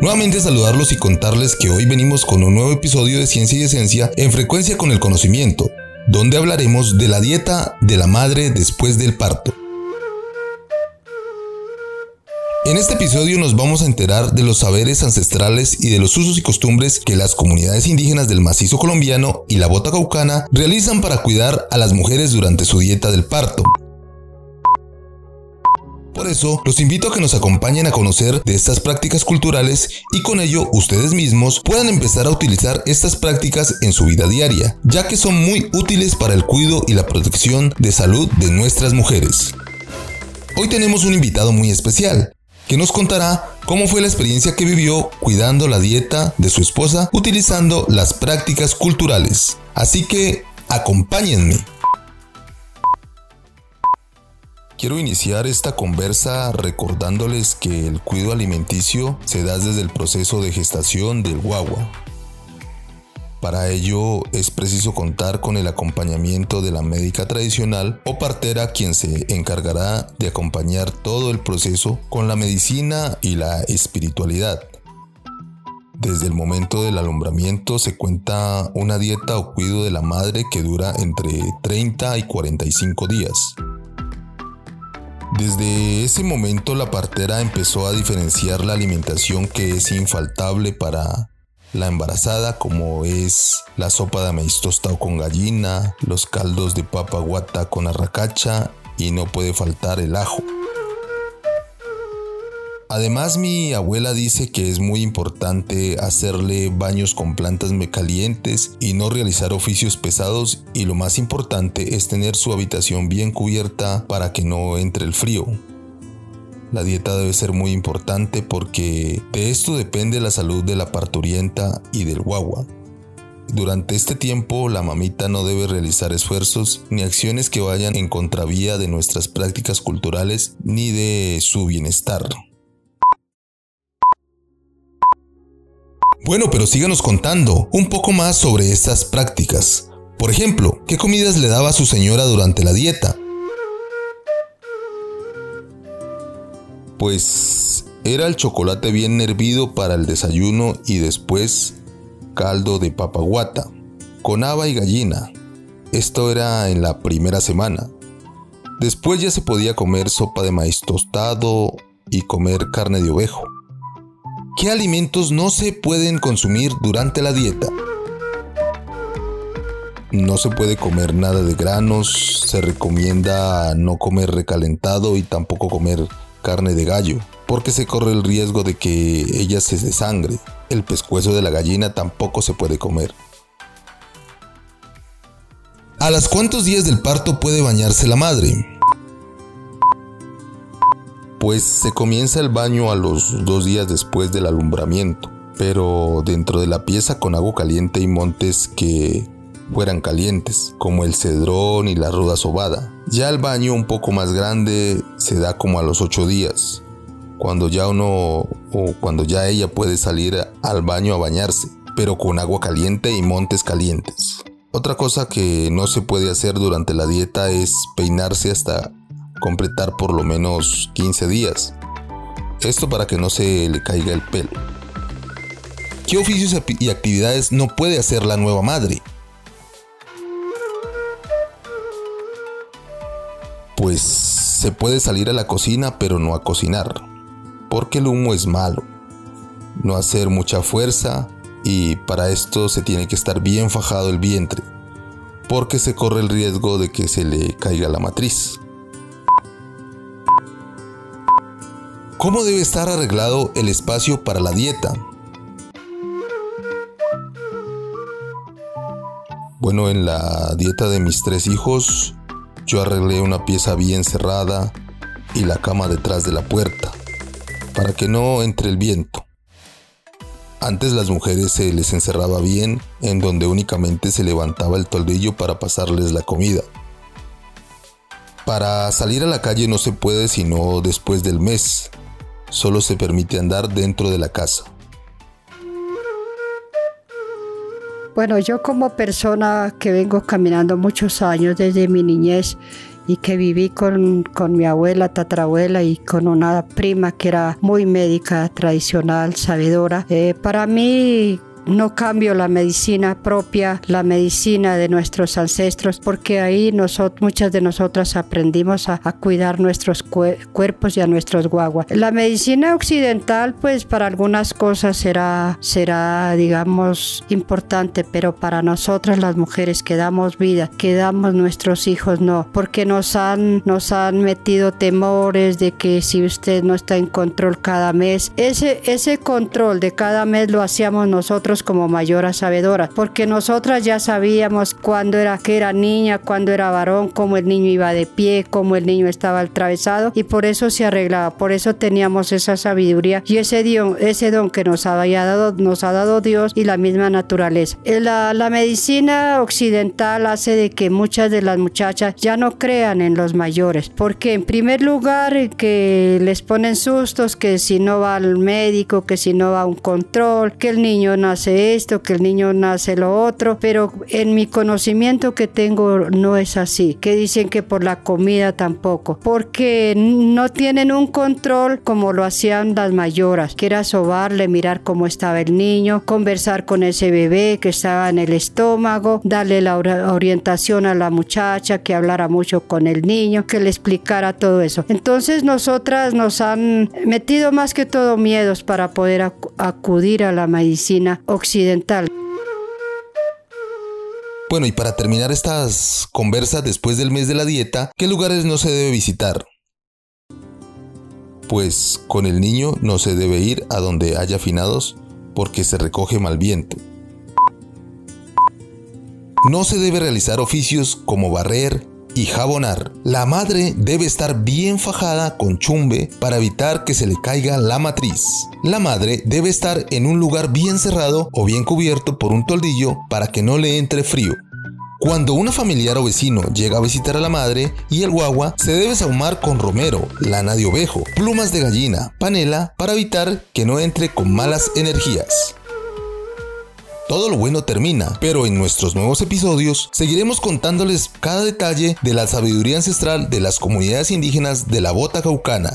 Nuevamente saludarlos y contarles que hoy venimos con un nuevo episodio de Ciencia y Esencia en frecuencia con el conocimiento, donde hablaremos de la dieta de la madre después del parto. En este episodio nos vamos a enterar de los saberes ancestrales y de los usos y costumbres que las comunidades indígenas del macizo colombiano y la bota caucana realizan para cuidar a las mujeres durante su dieta del parto. Por eso, los invito a que nos acompañen a conocer de estas prácticas culturales y con ello ustedes mismos puedan empezar a utilizar estas prácticas en su vida diaria, ya que son muy útiles para el cuidado y la protección de salud de nuestras mujeres. Hoy tenemos un invitado muy especial, que nos contará cómo fue la experiencia que vivió cuidando la dieta de su esposa utilizando las prácticas culturales. Así que, acompáñenme. Quiero iniciar esta conversa recordándoles que el cuidado alimenticio se da desde el proceso de gestación del guagua. Para ello es preciso contar con el acompañamiento de la médica tradicional o partera quien se encargará de acompañar todo el proceso con la medicina y la espiritualidad. Desde el momento del alumbramiento se cuenta una dieta o cuidado de la madre que dura entre 30 y 45 días. Desde ese momento la partera empezó a diferenciar la alimentación que es infaltable para la embarazada como es la sopa de maíz tostado con gallina, los caldos de papa guata con arracacha y no puede faltar el ajo. Además mi abuela dice que es muy importante hacerle baños con plantas calientes y no realizar oficios pesados y lo más importante es tener su habitación bien cubierta para que no entre el frío. La dieta debe ser muy importante porque de esto depende la salud de la parturienta y del guagua. Durante este tiempo la mamita no debe realizar esfuerzos ni acciones que vayan en contravía de nuestras prácticas culturales ni de su bienestar. Bueno, pero síganos contando un poco más sobre estas prácticas. Por ejemplo, ¿qué comidas le daba a su señora durante la dieta? Pues era el chocolate bien hervido para el desayuno y después caldo de papaguata, con haba y gallina. Esto era en la primera semana. Después ya se podía comer sopa de maíz tostado y comer carne de ovejo. ¿Qué alimentos no se pueden consumir durante la dieta? No se puede comer nada de granos, se recomienda no comer recalentado y tampoco comer carne de gallo, porque se corre el riesgo de que ella se desangre. El pescuezo de la gallina tampoco se puede comer. ¿A las cuántos días del parto puede bañarse la madre? Pues se comienza el baño a los dos días después del alumbramiento, pero dentro de la pieza con agua caliente y montes que fueran calientes, como el cedrón y la ruda sobada. Ya el baño un poco más grande se da como a los ocho días, cuando ya uno o cuando ya ella puede salir al baño a bañarse, pero con agua caliente y montes calientes. Otra cosa que no se puede hacer durante la dieta es peinarse hasta completar por lo menos 15 días. Esto para que no se le caiga el pelo. ¿Qué oficios y actividades no puede hacer la nueva madre? Pues se puede salir a la cocina pero no a cocinar, porque el humo es malo. No hacer mucha fuerza y para esto se tiene que estar bien fajado el vientre, porque se corre el riesgo de que se le caiga la matriz. ¿Cómo debe estar arreglado el espacio para la dieta? Bueno, en la dieta de mis tres hijos, yo arreglé una pieza bien cerrada, y la cama detrás de la puerta, para que no entre el viento. Antes las mujeres se les encerraba bien en donde únicamente se levantaba el toldillo para pasarles la comida. Para salir a la calle no se puede sino después del mes. Solo se permite andar dentro de la casa. Bueno, yo como persona que vengo caminando muchos años desde mi niñez y que viví con, con, mi abuela, tatarabuela y con una prima que era muy médica, tradicional, sabedora, eh, para mí no cambio la medicina propia, la medicina de nuestros ancestros, porque ahí nosotros, muchas de nosotras aprendimos a, cuidar nuestros cuerpos y a nuestros guaguas. La medicina occidental, pues para algunas cosas será, será, digamos, importante, pero para nosotras las mujeres que damos vida, que damos nuestros hijos, no, porque nos han, nos han metido temores de que si usted no está en control cada mes, ese, ese control de cada mes lo hacíamos nosotros como mayoras sabedoras, porque nosotras ya sabíamos cuándo era que era niña, cuándo era varón, cómo el niño iba de pie, cómo el niño estaba atravesado y por eso se arreglaba, por eso teníamos esa sabiduría y ese don, ese don que nos había dado, nos ha dado Dios y la misma naturaleza. Eh, la, la medicina occidental hace de que muchas de las muchachas ya no crean en los mayores, porque en primer lugar que les ponen sustos, que si no va al médico, que si no va a un control, que el niño nace esto, que el niño nace lo otro, pero en mi conocimiento que tengo no es así, que dicen que por la comida tampoco, porque no tienen un control como lo hacían las mayoras, que era sobarle, mirar cómo estaba el niño, conversar con ese bebé que estaba en el estómago, darle la orientación a la muchacha, que hablara mucho con el niño, que le explicara todo eso. Entonces nosotras nos han metido más que todo miedos para poder acudir a la medicina occidental. Bueno, y para terminar estas conversas después del mes de la dieta, ¿qué lugares no se debe visitar? Pues con el niño no se debe ir a donde haya finados porque se recoge mal viento. No se debe realizar oficios como barrer, y jabonar. La madre debe estar bien fajada con chumbe para evitar que se le caiga la matriz. La madre debe estar en un lugar bien cerrado o bien cubierto por un toldillo para que no le entre frío. Cuando una familiar o vecino llega a visitar a la madre y el guagua, se debe sahumar con romero, lana de ovejo, plumas de gallina, panela, para evitar que no entre con malas energías. Todo lo bueno termina, pero en nuestros nuevos episodios seguiremos contándoles cada detalle de la sabiduría ancestral de las comunidades indígenas de la bota caucana.